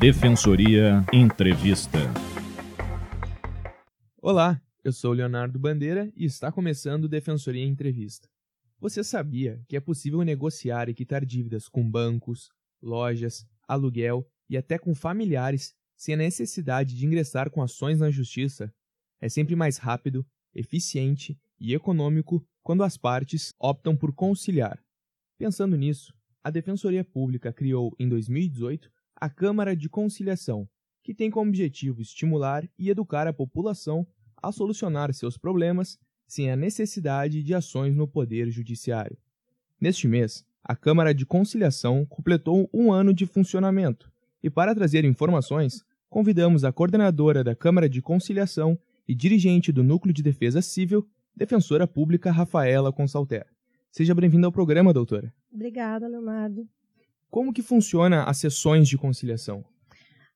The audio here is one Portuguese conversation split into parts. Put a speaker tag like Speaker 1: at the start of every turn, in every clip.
Speaker 1: Defensoria Entrevista.
Speaker 2: Olá, eu sou Leonardo Bandeira e está começando Defensoria Entrevista. Você sabia que é possível negociar e quitar dívidas com bancos, lojas, aluguel e até com familiares sem a necessidade de ingressar com ações na justiça? É sempre mais rápido, eficiente e econômico quando as partes optam por conciliar. Pensando nisso, a Defensoria Pública criou, em 2018, a Câmara de Conciliação, que tem como objetivo estimular e educar a população a solucionar seus problemas sem a necessidade de ações no Poder Judiciário. Neste mês, a Câmara de Conciliação completou um ano de funcionamento e, para trazer informações, convidamos a coordenadora da Câmara de Conciliação e dirigente do Núcleo de Defesa Civil, defensora pública Rafaela Consalter. Seja bem-vinda ao programa, doutora.
Speaker 3: Obrigada, Leonardo.
Speaker 2: Como que funciona as sessões de conciliação?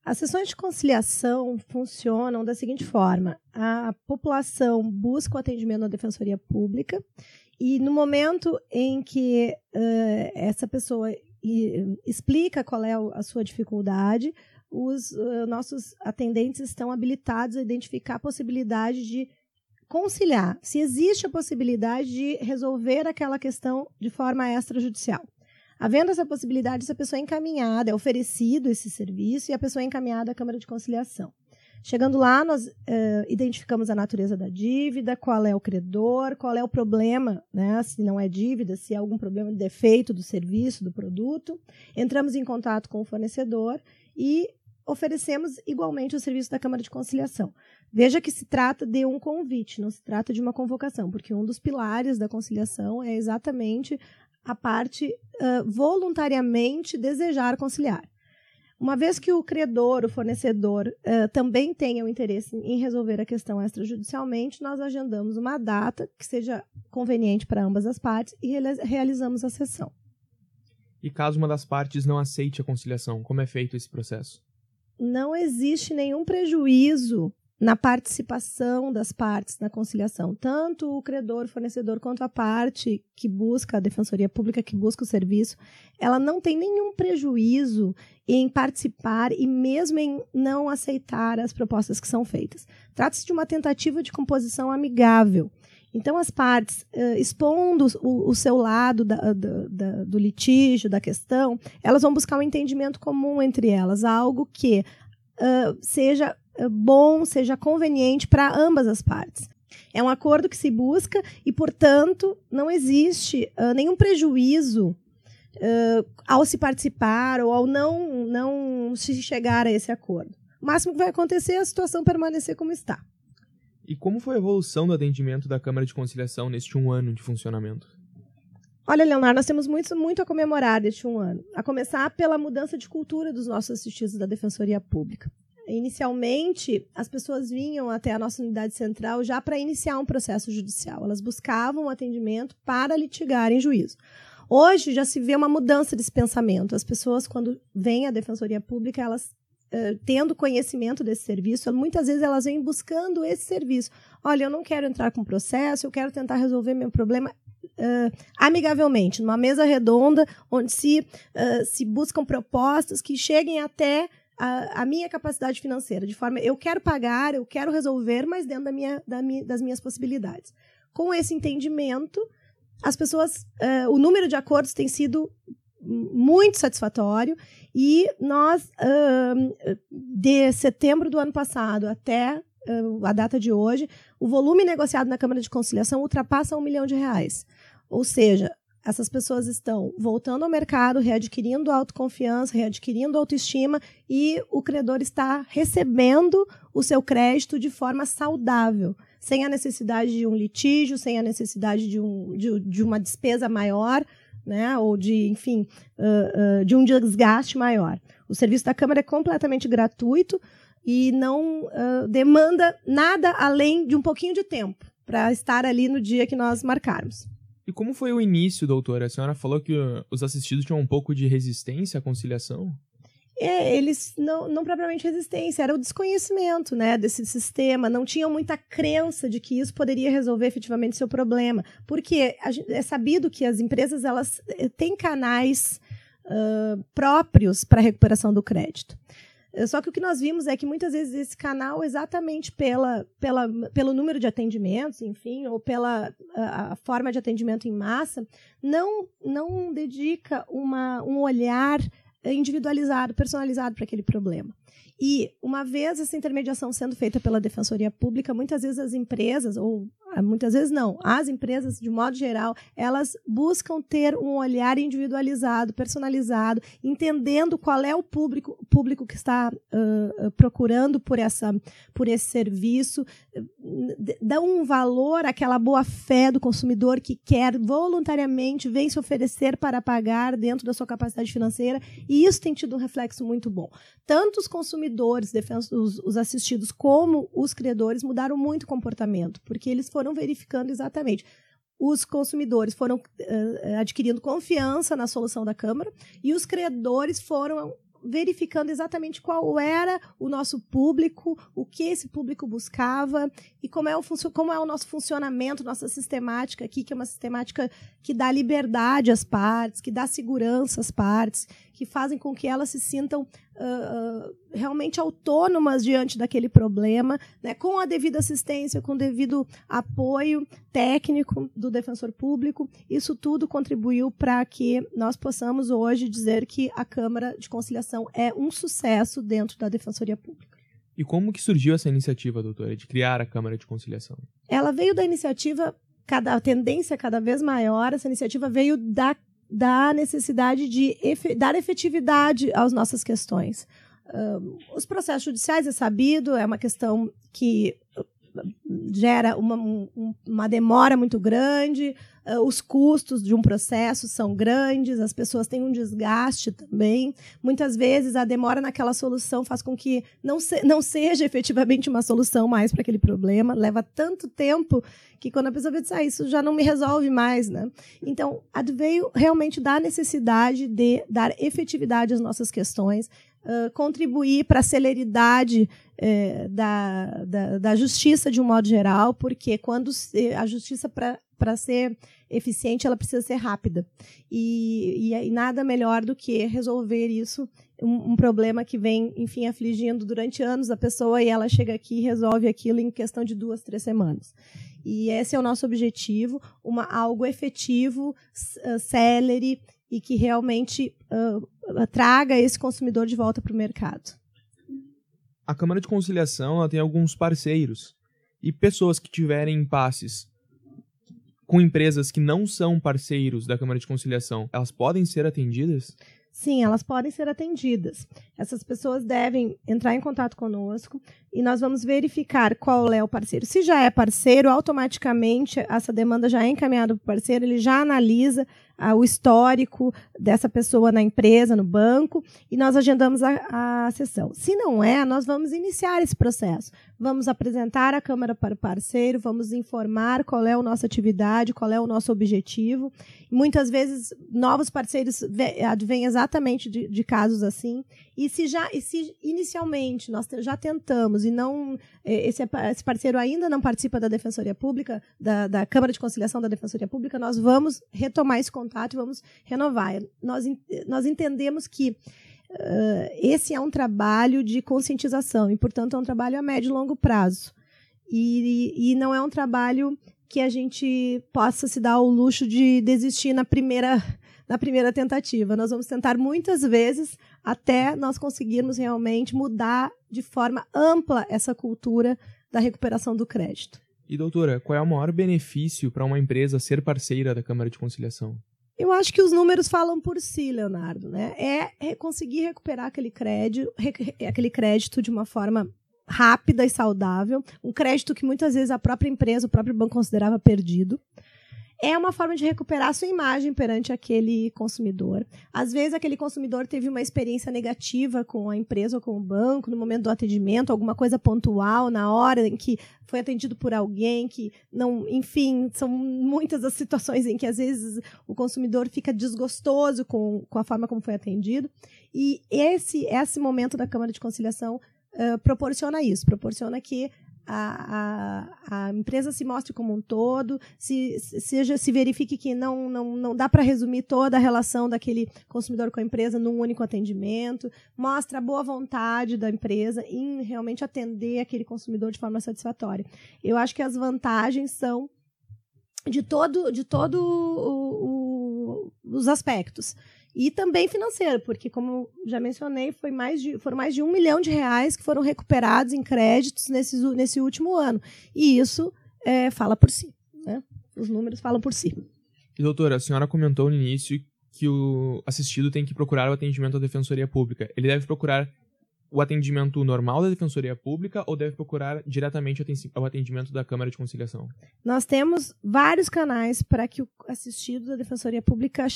Speaker 3: As sessões de conciliação funcionam da seguinte forma: a população busca o atendimento na defensoria pública e no momento em que uh, essa pessoa explica qual é a sua dificuldade, os uh, nossos atendentes estão habilitados a identificar a possibilidade de conciliar, se existe a possibilidade de resolver aquela questão de forma extrajudicial. Havendo essa possibilidade, essa pessoa é encaminhada, é oferecido esse serviço e a pessoa é encaminhada à Câmara de Conciliação. Chegando lá, nós uh, identificamos a natureza da dívida, qual é o credor, qual é o problema, né? se não é dívida, se há algum problema de defeito do serviço, do produto. Entramos em contato com o fornecedor e oferecemos igualmente o serviço da Câmara de Conciliação. Veja que se trata de um convite, não se trata de uma convocação, porque um dos pilares da conciliação é exatamente a parte uh, voluntariamente desejar conciliar. Uma vez que o credor, o fornecedor, uh, também tenha o interesse em resolver a questão extrajudicialmente, nós agendamos uma data que seja conveniente para ambas as partes e realizamos a sessão.
Speaker 2: E caso uma das partes não aceite a conciliação, como é feito esse processo?
Speaker 3: Não existe nenhum prejuízo na participação das partes na conciliação, tanto o credor, fornecedor, quanto a parte que busca a defensoria pública, que busca o serviço, ela não tem nenhum prejuízo em participar e mesmo em não aceitar as propostas que são feitas. Trata-se de uma tentativa de composição amigável. Então, as partes, uh, expondo o, o, seu lado da, da, da, do litígio, da questão, elas vão buscar um entendimento comum entre elas, algo que uh, seja bom, seja conveniente para ambas as partes. É um acordo que se busca e, portanto, não existe uh, nenhum prejuízo uh, ao se participar ou ao não, não se chegar a esse acordo. O máximo que vai acontecer é a situação permanecer como está.
Speaker 2: E como foi a evolução do atendimento da Câmara de Conciliação neste um ano de funcionamento?
Speaker 3: Olha, Leonardo, nós temos muito, muito a comemorar deste um ano. A começar pela mudança de cultura dos nossos assistidos da Defensoria Pública. Inicialmente, as pessoas vinham até a nossa unidade central já para iniciar um processo judicial. Elas buscavam um atendimento para litigar em juízo. Hoje já se vê uma mudança desse pensamento. As pessoas, quando vêm à Defensoria Pública, elas uh, tendo conhecimento desse serviço, muitas vezes elas vêm buscando esse serviço. Olha, eu não quero entrar com processo, eu quero tentar resolver meu problema uh, amigavelmente, numa mesa redonda, onde se, uh, se buscam propostas que cheguem até a, a, minha capacidade financeira, de forma eu quero pagar, eu quero resolver, mas dentro da minha, da minha, das minhas possibilidades. Com esse entendimento, as pessoas, uh, o número de acordos tem sido muito satisfatório e nós, uh, de setembro do ano passado até uh, a data de hoje, o volume negociado na Câmara de Conciliação ultrapassa um milhão de reais. Ou seja, essas pessoas estão voltando ao mercado, readquirindo autoconfiança, readquirindo autoestima e o credor está recebendo o seu crédito de forma saudável, sem a necessidade de um litígio, sem a necessidade de, um, de, de uma despesa maior, né, ou de, enfim, uh, uh, de um desgaste maior. O serviço da Câmara é completamente gratuito e não uh, demanda nada além de um pouquinho de tempo para estar ali no dia que nós marcarmos.
Speaker 2: E como foi o início, doutora? A senhora falou que os assistidos tinham um pouco de resistência à conciliação?
Speaker 3: É, eles não, não propriamente resistência, era o desconhecimento né, desse sistema, não tinham muita crença de que isso poderia resolver efetivamente seu problema. Porque é sabido que as empresas elas eh, têm canais uh, próprios para recuperação do crédito. Só que o que nós vimos é que muitas vezes esse canal, exatamente pela, pela, pelo número de atendimentos, enfim, ou pela a, a forma de atendimento em massa, não, não dedica uma, um olhar individualizado, personalizado para aquele problema. E, uma vez essa intermediação sendo feita pela Defensoria Pública, muitas vezes as empresas, ou ah, muitas vezes não, as empresas, de modo geral, elas buscam ter um olhar individualizado, personalizado, entendendo qual é o público, público que está uh, procurando por, essa, por esse serviço, dá um valor àquela boa-fé do consumidor que quer voluntariamente, vem se oferecer para pagar dentro da sua capacidade financeira, e isso tem tido um reflexo muito bom. Tanto os consumidores os, os assistidos, como os criadores mudaram muito o comportamento, porque eles foram verificando exatamente os consumidores foram uh, adquirindo confiança na solução da Câmara e os credores foram verificando exatamente qual era o nosso público, o que esse público buscava e como é o, como é o nosso funcionamento, nossa sistemática aqui, que é uma sistemática que dá liberdade às partes, que dá segurança às partes, que fazem com que elas se sintam uh, realmente autônomas diante daquele problema, né, com a devida assistência, com o devido apoio técnico do defensor público. Isso tudo contribuiu para que nós possamos hoje dizer que a Câmara de Conciliação é um sucesso dentro da Defensoria Pública.
Speaker 2: E como que surgiu essa iniciativa, doutora, de criar a Câmara de Conciliação?
Speaker 3: Ela veio da iniciativa, cada, a tendência cada vez maior, essa iniciativa veio da, da necessidade de efe, dar efetividade às nossas questões. Uh, os processos judiciais, é sabido, é uma questão que gera uma, um, uma demora muito grande, uh, os custos de um processo são grandes, as pessoas têm um desgaste também. Muitas vezes a demora naquela solução faz com que não, se, não seja efetivamente uma solução mais para aquele problema, leva tanto tempo que quando a pessoa vê, ah, isso já não me resolve mais, né? Então, veio realmente da necessidade de dar efetividade às nossas questões, contribuir para a celeridade da, da, da, justiça de um modo geral, porque quando se, a justiça para ser eficiente ela precisa ser rápida. E, e, e, nada melhor do que resolver isso um, um, problema que vem enfim afligindo durante anos a pessoa e ela chega aqui e resolve aquilo em questão de duas três semanas. E esse é o nosso objetivo uma algo efetivo célere e que realmente uh, traga esse consumidor de volta para o mercado.
Speaker 2: A Câmara de Conciliação tem alguns parceiros e pessoas que tiverem impasses com empresas que não são parceiros da Câmara de Conciliação, elas podem ser atendidas?
Speaker 3: Sim, elas podem ser atendidas. Essas pessoas devem entrar em contato conosco e nós vamos verificar qual é o parceiro. Se já é parceiro, automaticamente essa demanda já é encaminhada para o parceiro, ele já analisa ah, o histórico dessa pessoa na empresa, no banco, e nós agendamos a, a sessão. Se não é, nós vamos iniciar esse processo. Vamos apresentar a Câmara para o parceiro, vamos informar qual é a nossa atividade, qual é o nosso objetivo. Muitas vezes, novos parceiros advêm exatamente de, de casos assim. E se já, e se inicialmente nós já tentamos e não eh, esse, esse parceiro ainda não participa da Defensoria Pública, da, da Câmara de Conciliação da Defensoria Pública, nós vamos retomar esse contato e vamos renovar. Nós, nós entendemos que Uh, esse é um trabalho de conscientização e, portanto, é um trabalho a médio e longo prazo. E, e, não é um trabalho que a gente possa se dar o luxo de desistir na primeira, na primeira tentativa. Nós vamos tentar muitas vezes até nós conseguirmos realmente mudar de forma ampla essa cultura da recuperação do crédito.
Speaker 2: E, doutora, qual é o maior benefício para uma empresa ser parceira da Câmara de Conciliação?
Speaker 3: Eu acho que os números falam por si, Leonardo. Né? É conseguir recuperar aquele crédito, aquele crédito de uma forma rápida e saudável, um crédito que muitas vezes a própria empresa, o próprio banco considerava perdido é uma forma de recuperar sua imagem perante aquele consumidor. Às vezes, aquele consumidor teve uma experiência negativa com a empresa ou com o banco, no momento do atendimento, alguma coisa pontual, na hora em que foi atendido por alguém que não. Enfim, são muitas as situações em que, às vezes, o consumidor fica desgostoso com, com a forma como foi atendido. E esse, esse momento da Câmara de Conciliação uh, proporciona isso proporciona que a, a, a, empresa se mostre como um todo, se, seja, se verifique que não, não, não dá para resumir toda a relação daquele consumidor com a empresa num único atendimento, mostra a boa vontade da empresa em realmente atender aquele consumidor de forma satisfatória. Eu acho que as vantagens são de todo, de todo o, o, os aspectos. E também financeiro, porque, como já mencionei, foi mais de, foram mais de um milhão de reais que foram recuperados em créditos nesse, nesse último ano. E isso é, fala por si. Né? Os números falam por si.
Speaker 2: E, doutora, a senhora comentou no início que o assistido tem que procurar o atendimento da Defensoria Pública. Ele deve procurar o atendimento normal da Defensoria Pública ou deve procurar diretamente o atendimento da Câmara de Conciliação?
Speaker 3: Nós temos vários canais para que o assistido da Defensoria Pública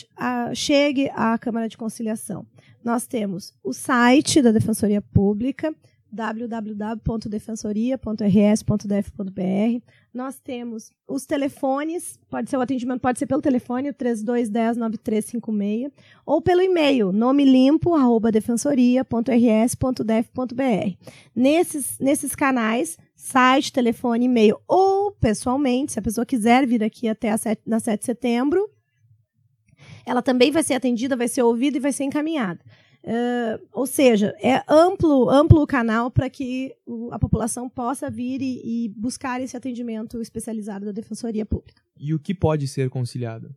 Speaker 3: chegue à Câmara de Conciliação. Nós temos o site da Defensoria Pública, www.defensoria.rs.def.br. Nós temos os telefones, pode ser o atendimento, pode ser pelo telefone, o 3210-9356, ou pelo e-mail, nomelimpo.defensoria.rs.def.br. Nesses, nesses canais, site, telefone, e-mail, ou pessoalmente, se a pessoa quiser vir aqui até a 7, na 7 de setembro, ela também vai ser atendida, vai ser ouvida e vai ser encaminhada. Uh, ou seja, é amplo, amplo o canal para que a população possa vir e, e, buscar esse atendimento especializado da Defensoria Pública.
Speaker 2: E o que pode ser conciliado?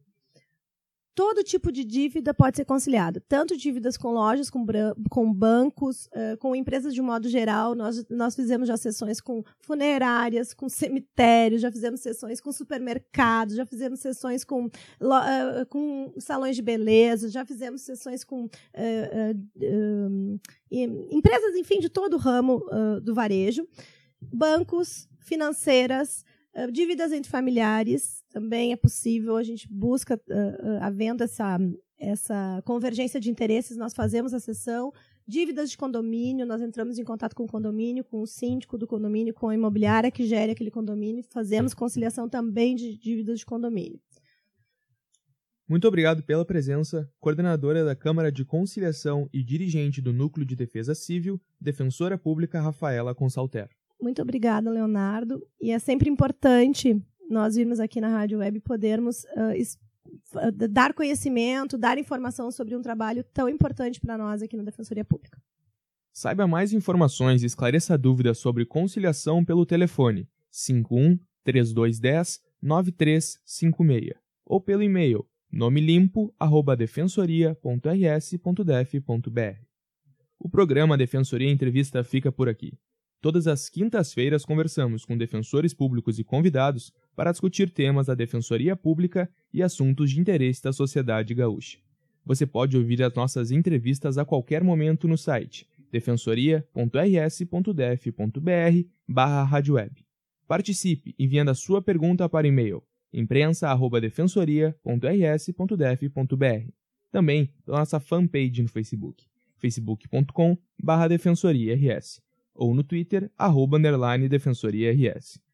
Speaker 3: Todo tipo de dívida pode ser conciliado, tanto dívidas com lojas, com, com bancos, uh, com empresas de um modo geral. Nós, nós fizemos já sessões com funerárias, com cemitérios, já fizemos sessões com supermercados, já fizemos sessões com, uh, com salões de beleza, já fizemos sessões com uh, empresas, enfim, de todo o ramo do varejo, bancos, financeiras, dívidas entre familiares, também é possível, a gente busca, uh, uh, havendo essa, essa convergência de interesses, nós fazemos a sessão. Dívidas de condomínio, nós entramos em contato com o condomínio, com o síndico do condomínio, com a imobiliária que gere aquele condomínio, fazemos conciliação também de dívidas de condomínio.
Speaker 2: Muito obrigado pela presença, coordenadora da Câmara de Conciliação e dirigente do Núcleo de Defesa Civil, defensora pública Rafaela Consalter.
Speaker 3: Muito obrigada, Leonardo. E é sempre importante nós vimos aqui na Rádio Web podermos uh, dar conhecimento, dar informação sobre um trabalho tão importante para nós aqui na Defensoria Pública.
Speaker 2: Saiba mais informações e esclareça dúvidas sobre conciliação pelo telefone 51 3210 9356 ou pelo e-mail nomelimpo@defensoria.rs.def.br. O programa Defensoria Entrevista fica por aqui. Todas as quintas-feiras conversamos com defensores públicos e convidados para discutir temas da Defensoria Pública e assuntos de interesse da sociedade gaúcha. Você pode ouvir as nossas entrevistas a qualquer momento no site defensoria.rs.def.br barra Participe enviando a sua pergunta para e-mail imprensa.defensoria.rs.def.br Também pela nossa fanpage no Facebook facebook.com barra defensoriaRS ou no Twitter, arroba, underline, Defensoria RS.